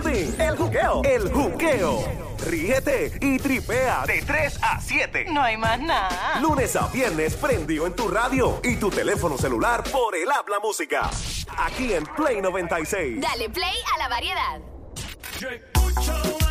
trending. El juqueo. El juqueo. Ríete y tripea de 3 a 7. No hay más nada. Lunes a viernes prendido en tu radio y tu teléfono celular por el habla música. Aquí en Play 96. Dale play a la variedad. Yo escucho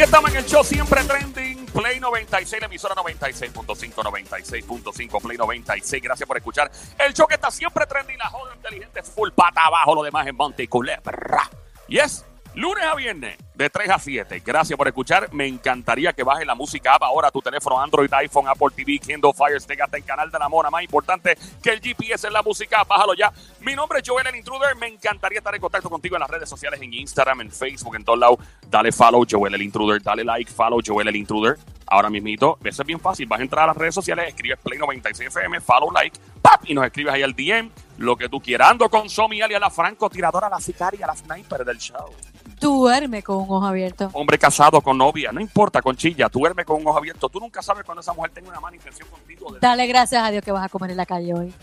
Aquí estamos en el show siempre trending. Play 96, la emisora 96.5, 96.5, Play 96. Gracias por escuchar. El show que está siempre trending, la joda inteligente, full pata abajo, lo demás en Monte y Culebra. Y es lunes a viernes, de 3 a 7. Gracias por escuchar. Me encantaría que bajes la música app ahora tu teléfono Android, iPhone, Apple TV, Kindle Fire Stick, hasta el canal de la mona. Más importante que el GPS en la música, bájalo ya. Mi nombre es Joel el Intruder. Me encantaría estar en contacto contigo en las redes sociales, en Instagram, en Facebook, en todos lados. Dale follow, Joel el Intruder. Dale like, follow, Joel el Intruder. Ahora mismito, eso es bien fácil. Vas a entrar a las redes sociales, escribes Play 96 FM, follow, like, pap, y nos escribes ahí al DM, lo que tú quieras. Ando con Somi a la francotiradora, la sicaria, la sniper del show. Duerme con un ojo abierto. Hombre casado con novia, no importa, con chilla, tú duermes con un ojo abierto. Tú nunca sabes cuando esa mujer tenga una mala intención contigo. de- Dale gracias a Dios que vas a comer en la calle hoy.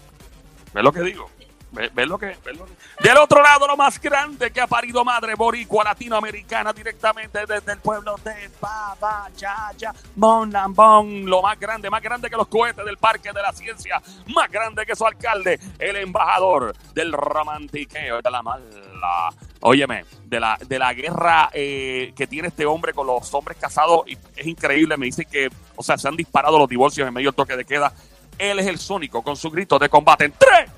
¿Ves lo que digo? ¿Ves, ves lo que, Del otro lado, lo más grande que ha parido madre boricua latinoamericana directamente desde el pueblo de Baba, Yaya, Bon Lambón. Lo más grande, más grande que los cohetes del Parque de la Ciencia, más grande que su alcalde, el embajador del romantiqueo de la mala. Óyeme, de la, de la guerra eh, que tiene este hombre con los hombres casados, es increíble. Me dice que, o sea, se han disparado los divorcios en medio del toque de queda. Él es el sónico con su grito de combate en 3, 2, 1.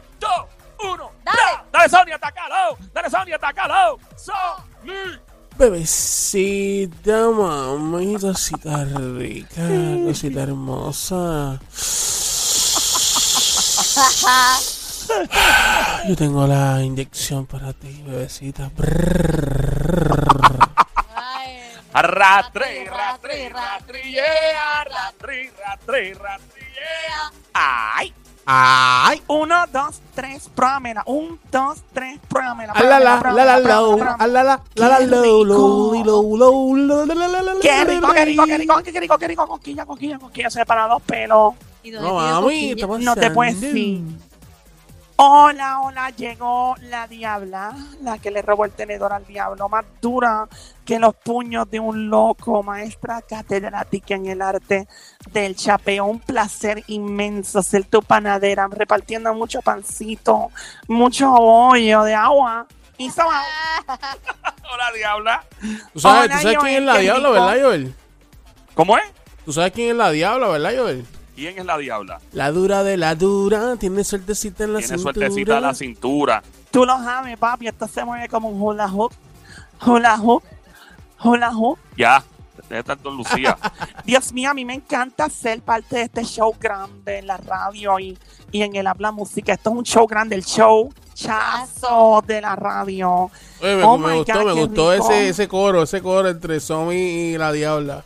Dale. Sonia, atacalo. Dale, Sonia, atacalo. Sony. Bebecita, mami, cosita rica, cosita hermosa. Yo tengo la inyección para ti, bebecita. Ay, Ratri, ratri, ratri, yeah. Ratri, ratri, ratri, yeah. Ay. ¡Ay! Uno, dos, tres, pruébamela. Un, dos, tres, pruébamela. Ah, la, la, la, la, pruébamela, low, pruébamela, ah, la, la, la, la, Qué low, rico. low, low, low, low, la, la, la, la, la, Qué la, rico, la, qué rico, qué la. rico, qué rico, qué rico, coquilla, coquilla, coquilla, se para dos pelos. ¿y dónde No, tiene mami, cosquillas? estamos No te puedes pasando. Hola, hola, llegó la diabla, la que le robó el tenedor al diablo, más dura que los puños de un loco, maestra catedrática en el arte del chapeo. Un placer inmenso ser tu panadera, repartiendo mucho pancito, mucho bollo de agua. Y soba. Hola, diabla. Tú sabes, Hola, tú sabes quién es la diabla, rico. ¿verdad, Joel? ¿Cómo es? Tú sabes quién es la diabla, ¿verdad, Joel? ¿Quién es la diabla? La dura de la dura, tiene suertecita en la Tiene cintura. suertecita a la cintura. Tú lo sabes, papi. Esto se mueve como un hula hoop. Hula hoop. Hula hoop. Ya. Debe estar Don Lucía. Dios mío, a mí me encanta ser parte de este show grande en la radio y, y en el Habla Música. Esto es un show grande, el show chazo de la radio. Oye, me, Oh me my gustó, God, me gustó rico. ese, ese coro, ese coro entre Somi y la diabla.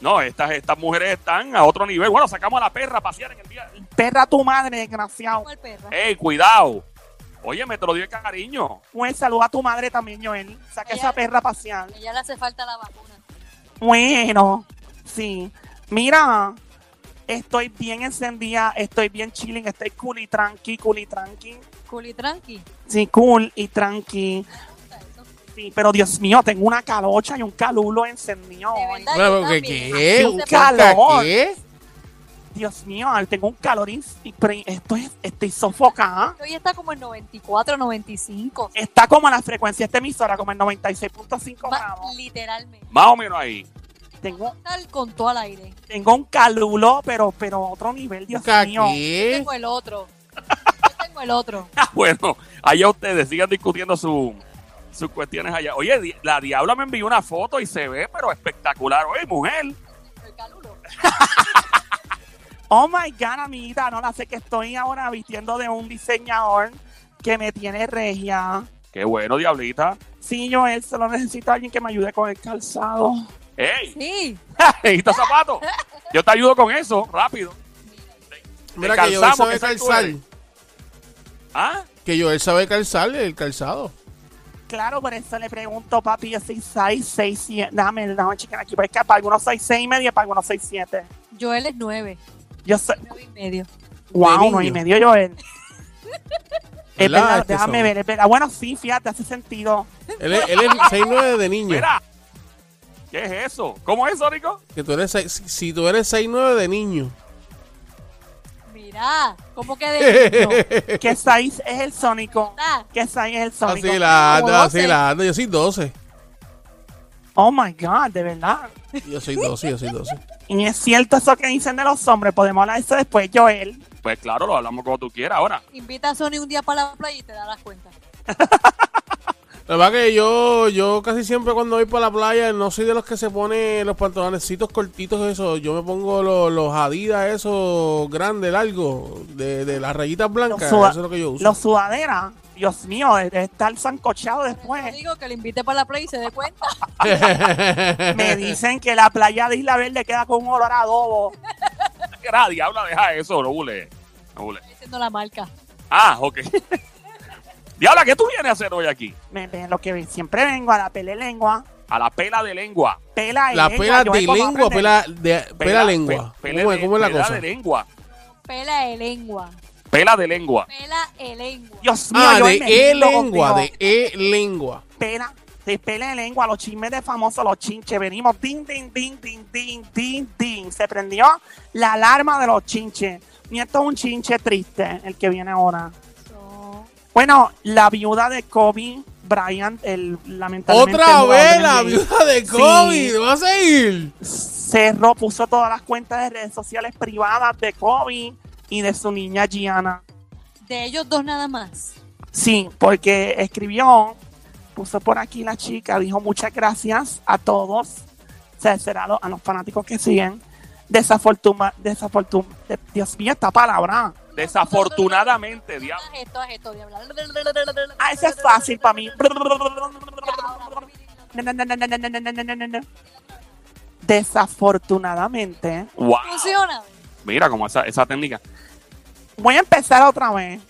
No, estas, estas mujeres están a otro nivel. Bueno, sacamos a la perra a pasear en el día. Perra tu madre, desgraciado. ¡Ey, cuidado! Oye, me te lo dio de cariño. Un saludo a tu madre también, Joel. Saca Ella- esa perra a pasear. A ella le hace falta la vacuna. Bueno, sí. Mira, estoy bien encendida, estoy bien chilling, estoy cool y tranqui, cool y tranqui. Cool y tranqui. Sí, cool y tranqui. Sí, pero Dios mío, tengo una calocha y un calulo encendido. Bueno, ¿qué? ¿Qué? ¿Un calor. ¿Qué? Dios mío, tengo un calor esto es, estoy sofocada. Hoy está como en 94, 95. Está como la frecuencia de esta emisora, como en 96.5 Ma- grados. literalmente. Más o menos ahí. Tengo, Tal con todo al aire. tengo un calulo, pero, pero otro nivel, Dios ¿Ca mío. Yo qué? tengo el otro. Yo tengo el otro. Ah, bueno, allá ustedes sigan discutiendo su, sus cuestiones allá. Oye, di- la Diabla me envió una foto y se ve, pero espectacular. Oye, mujer. Oh my God, amiguita, no la sé que estoy ahora vistiendo de un diseñador que me tiene regia. Qué bueno, Diablita. Sí, yo él solo necesito a alguien que me ayude con el calzado. ¡Ey! Sí. ¿Necesitas zapatos? Yo te ayudo con eso, rápido. Mira Te que Joel calzamos, sabe que calzar. ¿Ah? Que Joel sabe calzar el calzado. Claro, por eso le pregunto, papi, yo soy 6, 6, 7. Dame, dame checar aquí, porque para algunos soy 6 y medio, para algunos soy 7. Joel es nueve. Yo soy, Nueve y medio. wow, niño. no y medio yo él. Es ¿Verdad? Es que déjame son- ver, es verdad. Bueno, sí, fíjate, hace sentido. Él es, él es 6'9 de niño. Mira. ¿Qué es eso? ¿Cómo es eso, Rico? Que tú eres seis- si tú eres 6'9 de niño. Mira, ¿cómo que de niño? ¿Qué 6 es el sónico? ¿Qué 6 es el sónico? Así la Como anda, así 12. la anda. Yo soy 12. Oh my God, de verdad. Yo soy 12, yo soy 12. Y es cierto eso que dicen de los hombres, podemos hablar de eso después, Joel. Pues claro, lo hablamos como tú quieras ahora. invita a Sony un día para la playa y te darás cuenta. La verdad que yo, yo casi siempre cuando voy para la playa no soy de los que se pone los pantalonecitos cortitos eso. Yo me pongo los, los Adidas esos grandes, largos, de, de las rayitas blancas. Eso es lo que yo uso. Los sudaderas, Dios mío, de estar zancochado Yo después. digo que le invite para la playa y se dé cuenta. Me dicen que la playa de Isla Verde queda con un olor a adobo. Era, Diabla, deja eso, no bule. No bule. Estoy diciendo la marca. Ah, ok. Diabla, ¿qué tú vienes a hacer hoy aquí? Me lo que siempre vengo a la pele lengua. A la pela de lengua. Pela y La lengua, pela de lengua, pela, de, pela lengua. pe- pela ¿Cómo, de- ¿Cómo es la pela cosa? de lengua. Pela de lengua. Pela de lengua. Pela de lengua. Dios mío, Ah, yo de e lengua, de e lengua. pela, de pela de lengua, los chismes de famosos, los chinches. Venimos, ding, ding, ding, ding, ding, ding, ding. Se prendió la alarma de los chinches. Y esto es un chinche triste, el que viene ahora. Bueno, la viuda de Kobe Bryant, el lamentablemente. Otra vez la NBA, viuda de Sí. COVID. ¿Vas a ir? cerró, puso todas las cuentas de redes sociales privadas de Kobe y de su niña Gianna. de ellos dos nada más. Sí, porque escribió, puso por aquí la chica, dijo muchas gracias a todos, o sea, será a los fanáticos que siguen. Desafortuna, desafortuna, de- Dios mío, esta palabra. Desafortunadamente, Diabla. Haz esto, haz esto de hablar. Ah, eso es fácil para mí. Desafortunadamente, Wow. Funciona. Mira cómo esa, esa técnica. voy a empezar otra vez.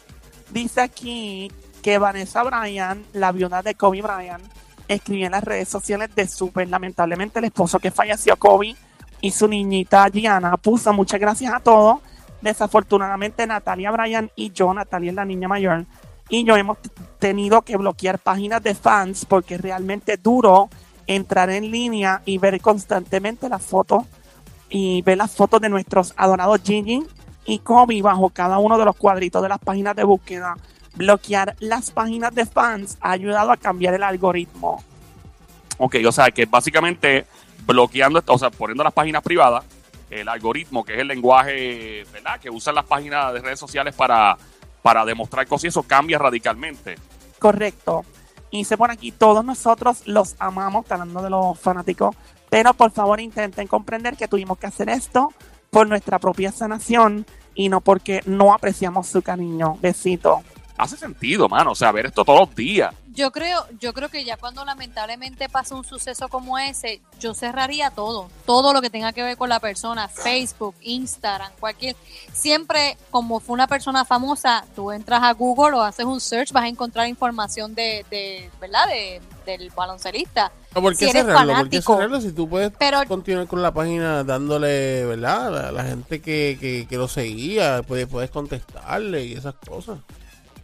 Dice aquí que Vanessa Bryan, la viuda de Kobe Bryant, escribió en las redes sociales de Super, lamentablemente el esposo que falleció Kobe y su niñita Gianna puso muchas gracias a todos. Desafortunadamente Natalia Bryan y yo, Natalia es la niña mayor, y yo hemos tenido que bloquear páginas de fans porque es realmente duro entrar en línea y ver constantemente las fotos y ver las fotos de nuestros adorados Gigi y Kobe bajo cada uno de los cuadritos de las páginas de búsqueda. Bloquear las páginas de fans ha ayudado a cambiar el algoritmo. Ok, o sea, que básicamente bloqueando, o sea, poniendo las páginas privadas, el algoritmo, que es el lenguaje, ¿verdad? Que usan las páginas de redes sociales para, para demostrar cosas y eso cambia radicalmente. Correcto. Y se pone aquí, todos nosotros los amamos, hablando de los fanáticos, pero por favor intenten comprender que tuvimos que hacer esto por nuestra propia sanación y no porque no apreciamos su cariño. Besito. Hace sentido, mano. O sea, ver esto todos los días. Yo creo, yo creo que ya cuando lamentablemente pasa un suceso como ese, yo cerraría todo, todo lo que tenga que ver con la persona, Facebook, Instagram, cualquier, siempre como fue una persona famosa, tú entras a Google o haces un search, vas a encontrar información de, de ¿verdad? De, del baloncelista. ¿Por qué Si eres cerrarlo? ¿Por qué cerrarlo si tú puedes Pero continuar con la página dándole, ¿verdad? La, la gente que, que, que lo seguía, puedes, puedes contestarle y esas cosas.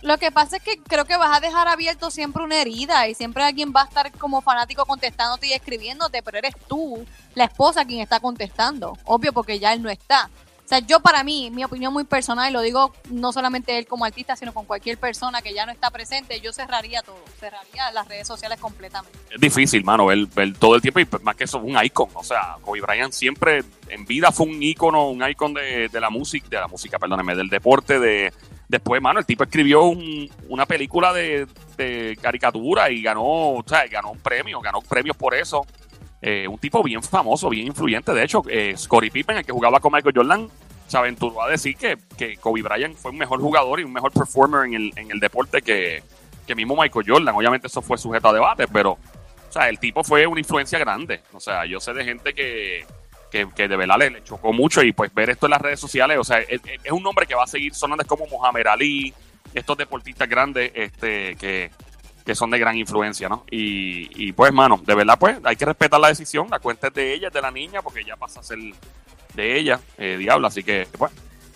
Lo que pasa es que creo que vas a dejar abierto siempre una herida y siempre alguien va a estar como fanático contestándote y escribiéndote, pero eres tú, la esposa, quien está contestando. Obvio, porque ya él no está. O sea, yo para mí, mi opinión muy personal, y lo digo no solamente él como artista, sino con cualquier persona que ya no está presente, yo cerraría todo, cerraría las redes sociales completamente. Es difícil, mano, ver, ver todo el tiempo y más que eso, un icon. O sea, Kobe Bryant siempre en vida fue un ícono, un icon de, de la música, de la música, perdóneme, del deporte, de, Después, mano, el tipo escribió un- una película de, de caricatura y ganó, o sea, ganó un premio, ganó premios por eso. Eh, un tipo bien famoso, bien influyente. De hecho, eh, Scottie Pippen, el que jugaba con Michael Jordan, se aventuró a decir que, que Kobe Bryant fue un mejor jugador y un mejor performer en el, en el deporte que, que mismo Michael Jordan. Obviamente eso fue sujeto a debate, pero o sea, el tipo fue una influencia grande. O sea, yo sé de gente que, que, que de verdad le, le chocó mucho y pues ver esto en las redes sociales, o sea, es, es un nombre que va a seguir sonando es como Mohamed Ali, estos deportistas grandes este, que, que son de gran influencia, ¿no? Y, y pues, mano, de verdad, pues hay que respetar la decisión, la cuenta es de ella, es de la niña, porque ya pasa a ser de ella, eh, diablo, así que, pues,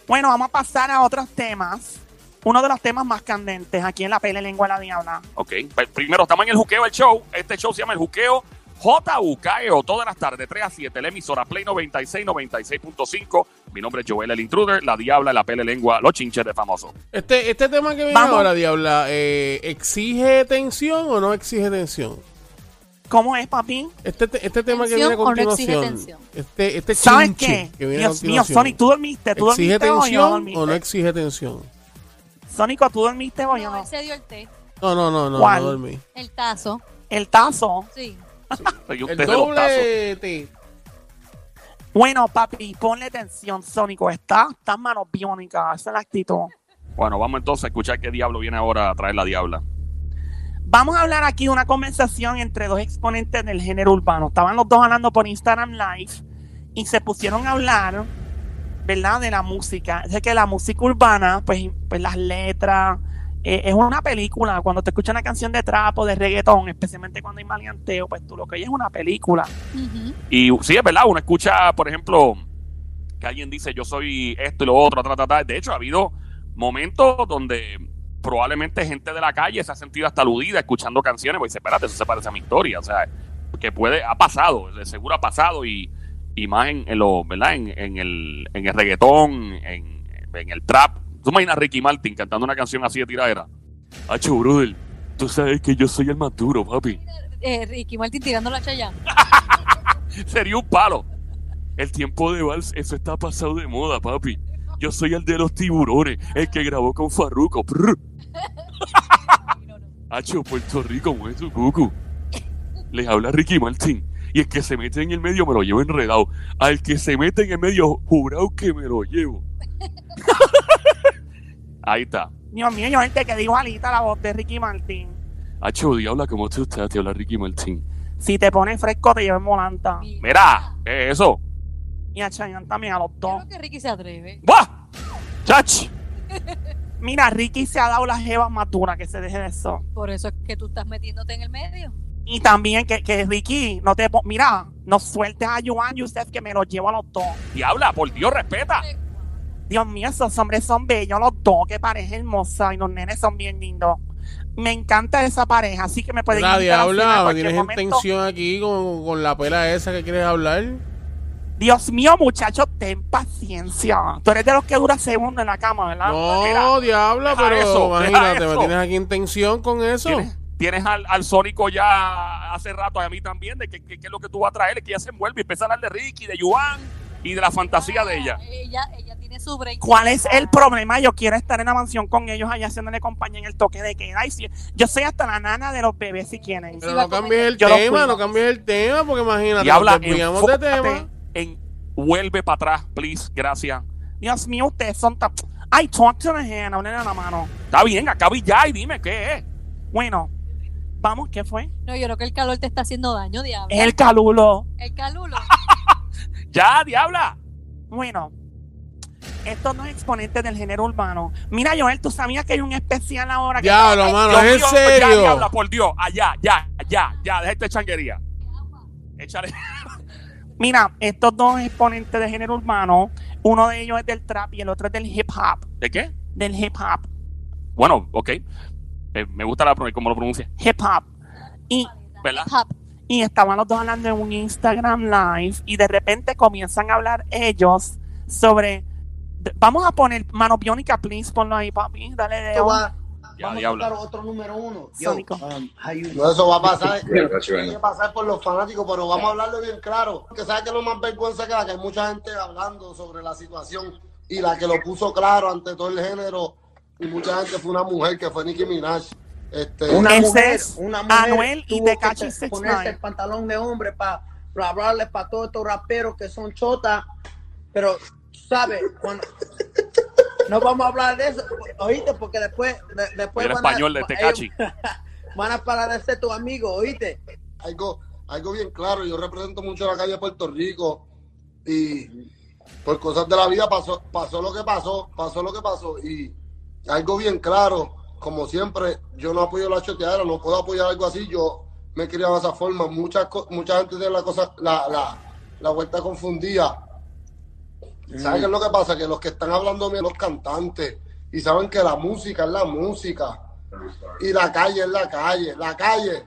Bueno, vamos a pasar a otros temas. Uno de los temas más candentes aquí en la Pele Lengua de la Diabla. ok. Pues, primero, estamos en el juqueo, el show, este show se llama el juqueo JUKEO, todas las tardes, 3 a 7, la emisora Play 96, 96.5. Mi nombre es Joel el Intruder, la Diabla, la Pele Lengua, los chinches de famoso. Este, este tema que viene Vamos. ahora, Diabla, eh, ¿exige tensión o no exige tensión? ¿Cómo es, papi? Este, te- este tema que ¿Tensión viene a o no exige continuación. tensión? este, este ¿Sabes chinche qué? que viene a Dios mío, continuación. Sonic, ¿tú dormiste? ¿Tú ¿Exige dormiste hoy o no tensión dormiste? o no exige tensión? Sónico, ¿tú dormiste hoy o No, no? él se dio el té, No, no, no, no, ¿Cuál? no dormí. el tazo. El tazo. Sí. El doble T. Bueno, papi, ponle atención, Sónico. Está, está mano biónica. Esa es la actitud. Bueno, vamos entonces a escuchar qué diablo viene ahora a traer la Diabla. Vamos a hablar aquí de una conversación entre dos exponentes del género urbano. Estaban los dos hablando por Instagram Live y se pusieron a hablar, ¿verdad? De la música. Es que la música urbana, pues, pues las letras, eh, es una película. Cuando te escuchas una canción de trap o de reggaetón, especialmente cuando hay maleanteo, pues tú lo que oyes es una película. Y sí, es verdad, uno escucha, por ejemplo, que alguien dice yo soy esto y lo otro, ta, ta, ta. De hecho, ha habido momentos donde probablemente gente de la calle se ha sentido hasta aludida escuchando canciones, pues dice, espérate, eso se parece a mi historia. O sea, que puede, ha pasado, de seguro ha pasado y, y más en, en lo, ¿verdad? En, en el, en el reggaetón, en, en el trap. ¿Tú imaginas a Ricky Martin cantando una canción así de tiradera? Hacho, brother, tú sabes que yo soy el más duro, papi. Eh, Ricky Martin tirando la chaya. Sería un palo. El tiempo de vals, eso está pasado de moda, papi. Yo soy el de los tiburones, el que grabó con Farruko. Hacho, Puerto Rico, mueve su cucu. Les habla Ricky Martin. Y el que se mete en el medio me lo llevo enredado. Al que se mete en el medio, jurado que me lo llevo. Ahí está. Dios mío, yo gente que dijo alita la voz de Ricky Martin. Hacho, diabla, ¿cómo tú estás? Te habla Ricky Martin. Si te pones fresco, te llevo en volanta. Mira, ¿qué es eso? Y a Chayanne también, a los dos. creo que Ricky se atreve. ¡Buah! ¡Chach! Mira, Ricky se ha dado las jevas más duras, que se deje de eso. Por eso es que tú estás metiéndote en el medio. Y también que, que Ricky, no te mira, no sueltes a Joan Yusef que me los llevo a los dos. Diabla, por Dios, respeta. Dios mío, esos hombres son bellos los dos, que pareja hermosa y los nenes son bien lindos. Me encanta esa pareja, así que me pueden La Diabla, tienes en tensión aquí con, con la pela esa que quieres hablar. Dios mío, muchachos, ten paciencia. Tú eres de los que dura segundos en la cama, ¿verdad? Mira, No, Diabla, deja pero eso, imagínate, me tienes aquí en tensión con eso. ¿Tienes, tienes al, al Sónico ya hace rato, a mí también, de que, que- que es lo que tú vas a traer, es que ya se envuelve y empieza a hablar de Ricky, de Yuan y de la fantasía de ella. Ella, ella tiene su break. ¿Cuál es el problema? Yo quiero estar en la mansión con ellos allá haciéndole compañía en el toque de queda. Y si- yo soy hasta la nana de los bebés si quieren. Pero no cambies el Yo tema, no cambies el tema, porque imagínate, Y habla, nos de tema. En vuelve para atrás, please, gracias. Dios mío, ustedes son tan... Ay, talk to the hand, hablen a la mano. Está bien, acaba y ya y dime qué es. Bueno, vamos, ¿qué fue? No, yo creo que el calor te está haciendo daño, diablo. Es el calulo. El calulo. Ya, diabla. Bueno, estos dos exponentes del género urbano. Mira, Joel, ¿tú sabías que hay un especial ahora? que- Diablo, mano, Dios es en mío, serio. Ya, diabla, por Dios. Allá, ya, ya, ya, deja esta changuería. Échale. Mira, estos dos exponentes del género urbano, uno de ellos es del trap y el otro es del hip hop. ¿De qué? Del hip hop. Bueno, ok. Eh, me gusta la, cómo lo pronuncia. Hip hop. Y ¿Verdad? Hop. Y estaban los dos hablando en un Instagram Live y de repente comienzan a hablar ellos sobre... Vamos a poner mano biónica, please, ponlo ahí, papi. Dale de Ya, vamos diablo. a tocar otro número uno. Yo, um, No, eso va a pasar. Tiene que pasar por los fanáticos, pero vamos a hablarlo bien claro. Que sabes que lo más vergüenza que da, que hay mucha gente hablando sobre la situación y la que lo puso claro ante todo el género y mucha gente fue una mujer que fue Nicki Minaj. Este, Una mujer, es una mujer Anuel y 69. ponerse el pantalón de hombre para hablarle para todos estos raperos que son chotas, pero sabes, cuando no vamos a hablar de eso, oíste, porque después, de- después El van a- español de Tekashi. ellos van a parar de ser tu amigo, oíste. algo, algo bien claro, yo represento mucho la calle de Puerto Rico y por cosas de la vida pasó, pasó lo que pasó, pasó lo que pasó y algo bien claro, como siempre, yo no apoyo la choteadera, no puedo apoyar algo así, yo me he criado de esa forma, mucha, mucha gente tiene la cosa, la, la, la vuelta confundida. ¿Saben qué es lo que pasa? Que los que están hablando bien los cantantes y saben que la música es la música y la calle es la calle, la calle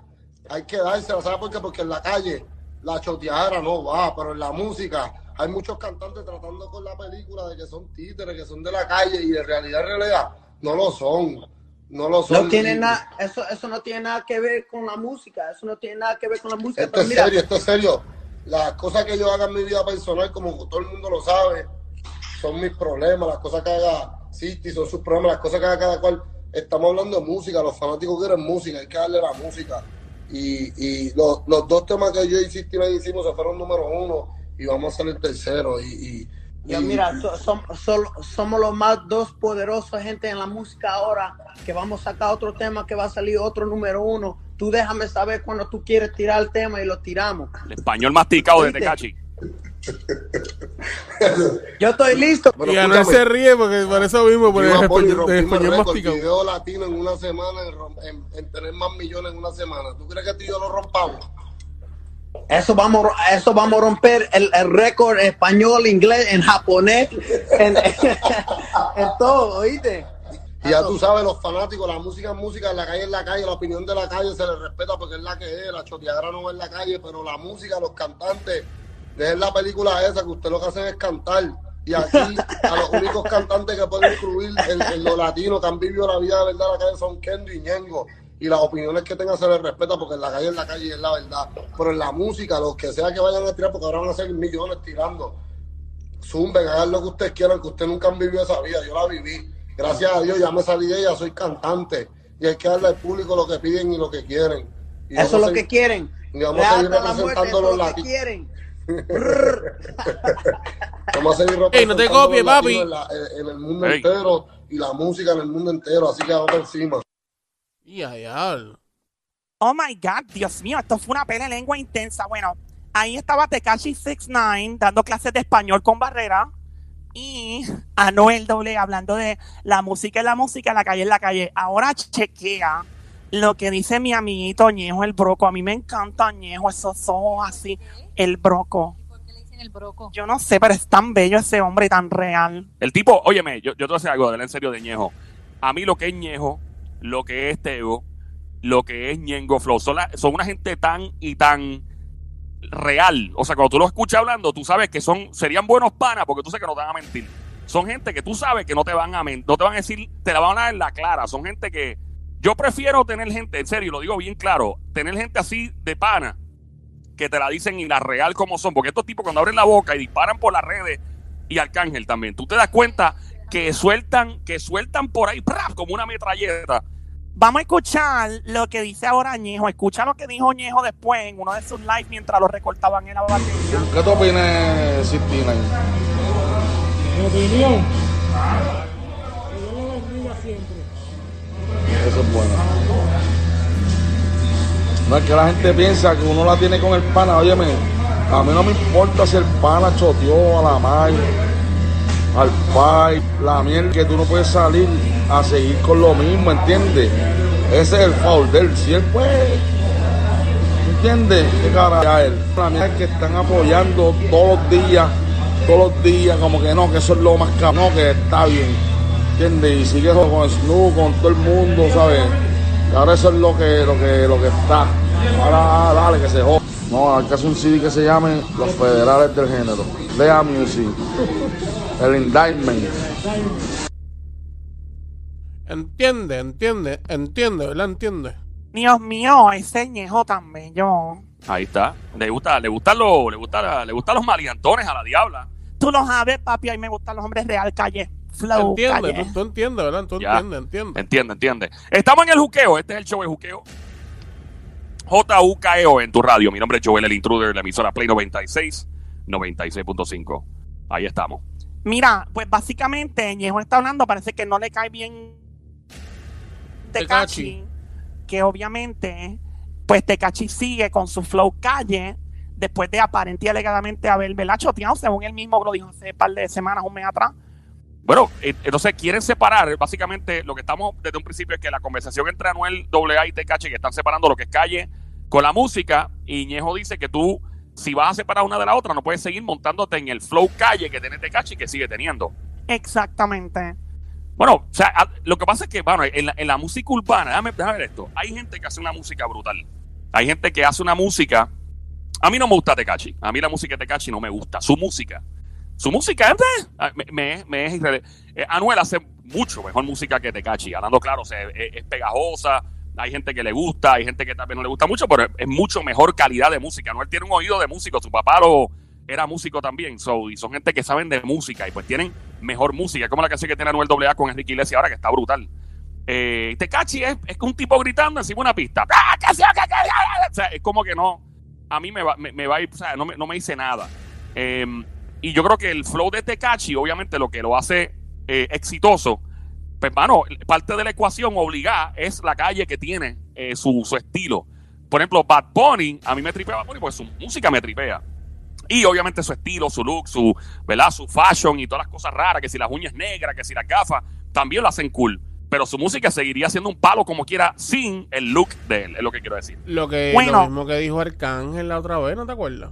hay que dársela, ¿sabes por qué? Porque en la calle la choteadera no va, pero en la música hay muchos cantantes tratando con la película de que son títeres, que son de la calle y en realidad, en realidad, no lo son. No lo son. No tiene nada, eso, eso no tiene nada que ver con la música, eso no tiene nada que ver con la música. Esto es mira, serio, esto es serio. Las cosas que yo haga en mi vida personal, como todo el mundo lo sabe, son mis problemas. Las cosas que haga City son sus problemas. Las cosas que haga cada cual. Estamos hablando de música. Los fanáticos quieren música. Hay que darle la música. Y, y los, los dos temas que yo y City hicimos se fueron número uno. Y vamos a ser el tercero. Y, y, Ya y- mira, so- somos los más dos poderosos gente en la música ahora, que vamos a sacar otro tema que va a salir otro número uno. Tú déjame saber cuando tú quieres tirar el tema y lo tiramos. El español masticado de. Tecachi. Yo estoy listo. Bueno, y Anuel escúchame. se ríe porque por eso mismo, por el Yo español, español masticado. video latino en una semana en, en- en tener más millones en una semana. ¿Tú crees que tú y yo lo rompamos? Eso vamos, eso vamos a romper el, el récord español, inglés, en japonés, en, todo, ¿oíste? Y ya tú sabes, los fanáticos, la música es música, la calle es la calle, la opinión de la calle se le respeta porque es la que es, la choteadera no es la calle, pero la música, los cantantes, dejen la película esa, que usted lo que hacen es cantar. Y aquí, a los únicos cantantes que pueden incluir en, en lo latino, que han vivido la vida de verdad en la calle, son Kendo y Ñengo. Y las opiniones que tengan se les respeta porque en la calle es la calle y es la verdad. Pero en la música, los que sea que vayan a tirar, porque ahora van a ser millones tirando zumben, hagan lo que ustedes quieran, que ustedes nunca han vivido esa vida. Yo la viví. Gracias a Dios ya me salí de ella, soy cantante. Y hay que darle al público lo que piden y lo que quieren. Y Eso es lo que quieren. y vamos a seguir Hasta la que latinos. quieren. Vamos a seguir no te representando copies, los papi. latinos En, la- en- en el mundo entero y la música en el mundo entero. Así que vamos por encima. Oh my God, Dios mío, esto fue una pena de lengua intensa. Bueno, ahí estaba Tekashi 69 dando clases de español con Barrera y Anuel Doble hablando de la música es la música, la calle es la calle. Ahora chequea lo que dice mi amiguito Ñejo el Broco. A mí me encanta Ñejo, esos ojos así, el Broco. ¿Por qué le dicen el broco? Yo no sé, pero es tan bello ese hombre y tan real. El tipo, óyeme, yo, yo te voy a decir algo de él en serio de Ñejo. A mí lo que es Ñejo, lo que es Tego, lo que es Ñengo Flow, son, una gente tan y tan real. O sea, cuando tú los escuchas hablando, tú sabes que son serían buenos panas porque tú sabes que no te van a mentir. Son gente que tú sabes que no te van a mentir, no te van a decir, te la van a dar en la clara. Son gente que yo prefiero tener gente, en serio, lo digo bien claro, tener gente así de pana que te la dicen y la real como son. Porque estos tipos cuando abren la boca y disparan por las redes y Arcángel también, tú te das cuenta que sueltan, que sueltan por ahí ¡prap! como una metralleta. Vamos a escuchar lo que dice ahora Ñejo. Escucha lo que dijo Ñejo después en uno de sus lives mientras lo recortaban en la batería. ¿Qué tú opinas 69? Mi opinión. Que Dios lo bendiga siempre. Eso es bueno. No es que la gente piensa que uno la tiene con el pana. Óyeme, a mí no me importa si el pana choteó a la May, al pai, la miel que tú no puedes salir a seguir con lo mismo, ¿entiendes? Ese es el foul de él. Si él puede, ¿entiendes? ¿Qué cara él? La miel que están apoyando todos los días, todos los días, como que no, que eso es lo más caro, que está bien. ¿entiendes? Y sigue con Snoop, con todo el mundo, ¿sabes? Ahora eso es lo que, lo que, lo que está. Ahora dale que se joda. No, hay que hacer un CD que se llame Los Federales del Género. Lea Music. El Indictment. Entiende, entiende, entiende, ¿verdad? Entiende. Dios mío, ese Ñejo tan bello. Ahí está. Le gusta, le gustan los, le gusta, le gustan los maleantones a la diabla. Tú lo sabes, papi, a mí me gustan los hombres real calle. flow. Entiende, calle. tú, tú entiendes, ¿verdad? Tú entiendes, entiendes. Entiende, entiende. Estamos en el juqueo. Este es el show de juqueo. JUKEO en tu radio. Mi nombre es Joel el Intruder, la emisora Play 96, 96.5. Ahí estamos. Mira, pues básicamente Ñejo está hablando, parece que no le cae bien Tecachi, que obviamente, pues Tecachi sigue con su flow calle, después de aparente y alegadamente haber ¿verdad? choteado, según él mismo lo dijo hace un par de semanas, un mes atrás. Bueno, eh, entonces quieren separar, básicamente lo que estamos desde un principio es que la conversación entre Anuel AA y Tecachi, que están separando lo que es calle con la música, y Ñejo dice que tú, si vas a separar una de la otra, no puedes seguir montándote en el flow calle que tiene Tecachi que sigue teniendo. Exactamente. Bueno, o sea, lo que pasa es que, bueno, en la, en la música urbana, déjame, déjame ver esto, hay gente que hace una música brutal. Hay gente que hace una música, a mí no me gusta Tecachi, a mí la música de Tecachi no me gusta, su música. Su música eh, me, me- me es eh, Anuel hace mucho mejor música que Tecachi, hablando claro, o sea, es, es pegajosa, hay gente que le gusta, hay gente que vez no le gusta mucho, pero es, es mucho mejor calidad de música. Anuel tiene un oído de músico, su papá lo era músico también, so, y son gente que saben de música y pues tienen mejor música, como la canción que tiene Anuel AA con Enrique Iglesias ahora, que está brutal. Eh, Tecachi es, es un tipo gritando encima de una pista. ¡Ah, que que- que- O sea, es como que no, a mí me va, me, me va a ir, o sea, no me, no me dice nada. Eh, y yo creo que el flow de Tecachi, obviamente, lo que lo hace eh, exitoso, pues, mano, parte de la ecuación obligada es la calle que tiene eh, su, su estilo. Por ejemplo, Bad Bunny, a mí me tripea Bad Bunny porque su música me tripea. Y obviamente su estilo, su look, su, ¿verdad? su fashion y todas las cosas raras, que si las uñas negras, que si las gafas, también lo hacen cool. Pero su música seguiría siendo un palo como quiera sin el look de él, es lo que quiero decir. Lo que Bueno. lo mismo que dijo Arcángel la otra vez, ¿no te acuerdas?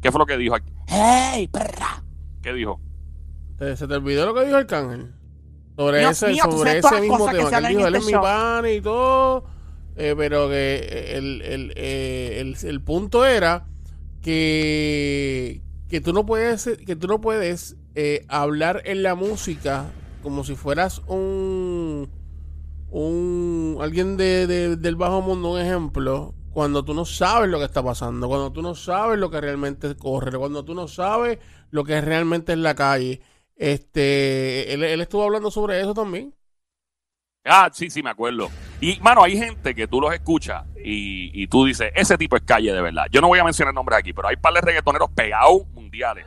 ¿Qué fue lo que dijo aquí? ¡Hey, perra! ¿Qué dijo? ¿Te- ¿Se te olvidó lo que dijo Arcángel? Sobre Dios ese, mío, sobre ese mismo que tema. Que él dijo, él es este mi show. pan y todo. eh, pero que el, el, eh, el, el punto era que, que tú no puedes, que tú no puedes eh, hablar en la música como si fueras un un alguien de, de- del bajo mundo, un ejemplo, cuando tú no sabes lo que está pasando, cuando tú no sabes lo que realmente corre, cuando tú no sabes lo que realmente es la calle. Este, él, estuvo hablando sobre eso también. Ah, sí, sí, me acuerdo. Y, mano, hay gente que tú los escuchas y, y tú dices, ese tipo es calle de verdad. Yo no voy a mencionar nombres aquí, pero hay par de reggaetoneros pegados mundiales.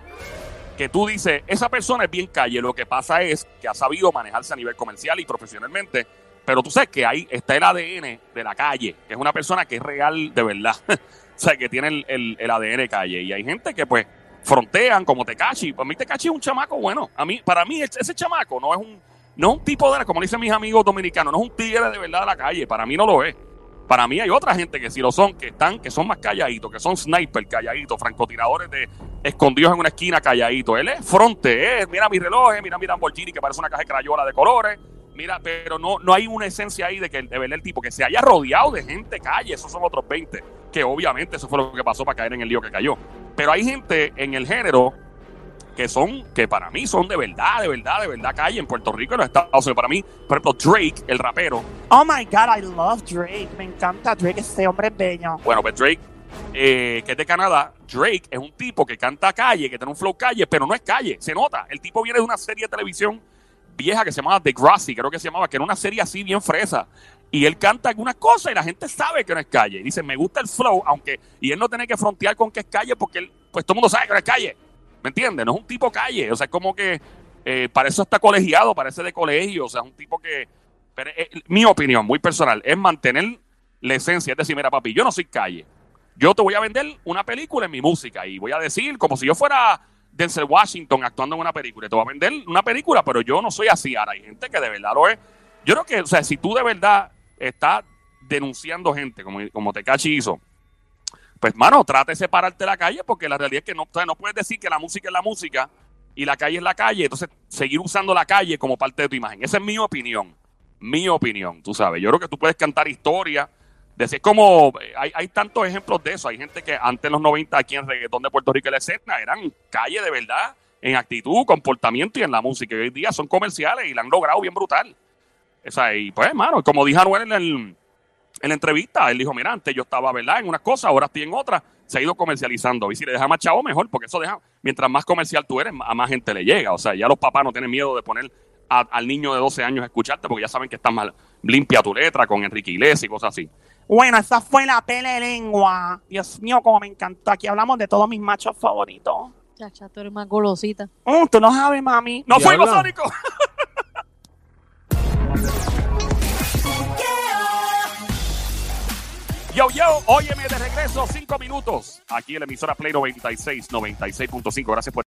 Que tú dices, esa persona es bien calle. Lo que pasa es que ha sabido manejarse a nivel comercial y profesionalmente. Pero tú sabes que ahí está el ADN de la calle, que es una persona que es real de verdad. o sea, que tiene el, el- el ADN calle. Y hay gente que, pues, frontean como Tecachi. Para mí, Tecachi es un chamaco bueno. A mí, para mí, ese chamaco no es un, no es un tipo de, como dicen mis amigos dominicanos, no es un tigre de verdad de la calle. Para mí no lo es. Para mí hay otra gente que sí lo son, que están, que son más calladitos, que son sniper calladitos, francotiradores de escondidos en una esquina calladitos. Él es fronte, es, mira mi reloj, eh, mira mi Lamborghini que parece una caja de crayola de colores. Mira, pero no, no hay una esencia ahí de que de verdad el tipo que se haya rodeado de gente calle, esos son otros 20, que obviamente eso fue lo que pasó para caer en el lío que cayó. Pero hay gente en el género que son, que para mí son de verdad, de verdad, de verdad calle en Puerto Rico y en los Estados Unidos. Para mí, por ejemplo, Drake, el rapero, Oh my God, I love Drake. Me encanta Drake, ese hombre es bello. Bueno, pues Drake, eh, que es de Canadá, Drake es un tipo que canta calle, que tiene un flow calle, pero no es calle, se nota. El tipo viene de una serie de televisión vieja que se llamaba The Grassy, creo que se llamaba, que era una serie así bien fresa. Y él canta algunas cosas y la gente sabe que no es calle. Y dice, me gusta el flow, aunque. Y él no tiene que frontear con que es calle porque él, pues todo el mundo sabe que no es calle. ¿Me entiendes? No es un tipo calle. O sea, es como que eh, para eso está colegiado, parece de colegio. O sea, es un tipo que. Pero, eh, mi opinión, muy personal, es mantener la esencia. Es decir, mira, papi, yo no soy calle. Yo te voy a vender una película en mi música y voy a decir como si yo fuera Denzel Washington actuando en una película. Te voy a vender una película, pero yo no soy así. Ahora hay gente que de verdad lo es. Yo creo que, o sea, si tú de verdad estás denunciando gente, como, como Tecachi hizo, pues, mano, trate de separarte de la calle porque la realidad es que no, no puedes decir que la música es la música y la calle es la calle. Entonces, seguir usando la calle como parte de tu imagen. Esa es mi opinión. Mi opinión, tú sabes. Yo creo que tú puedes cantar historia. Decir, como eh, hay, hay tantos ejemplos de eso. Hay gente que antes en los 90 aquí en reggaetón de Puerto Rico y la eran calle de verdad en actitud, comportamiento y en la música. Y hoy día son comerciales y la han logrado bien brutal. O sea, y pues, hermano, como dijo Anuel en, el- en la entrevista, él dijo, mira, antes yo estaba, ¿verdad? En unas cosas, ahora estoy en otras. se ha ido comercializando. Y si le deja más chavo, mejor, porque eso deja, mientras más comercial tú eres, a más gente le llega. O sea, ya los papás no tienen miedo de poner al niño de 12 años a escucharte, porque ya saben que está mal limpia tu letra con Enrique Iglesias y cosas así. Bueno, esa fue la pele lengua. Dios mío, como me encantó. Aquí hablamos de todos mis machos favoritos. Chacha, tú eres más golosita. Mm, tú no sabes, mami. ¡No fuimos, Sónico! Yo, yo, óyeme de regreso, cinco minutos. Aquí en la emisora Play 96, 96.5. Gracias por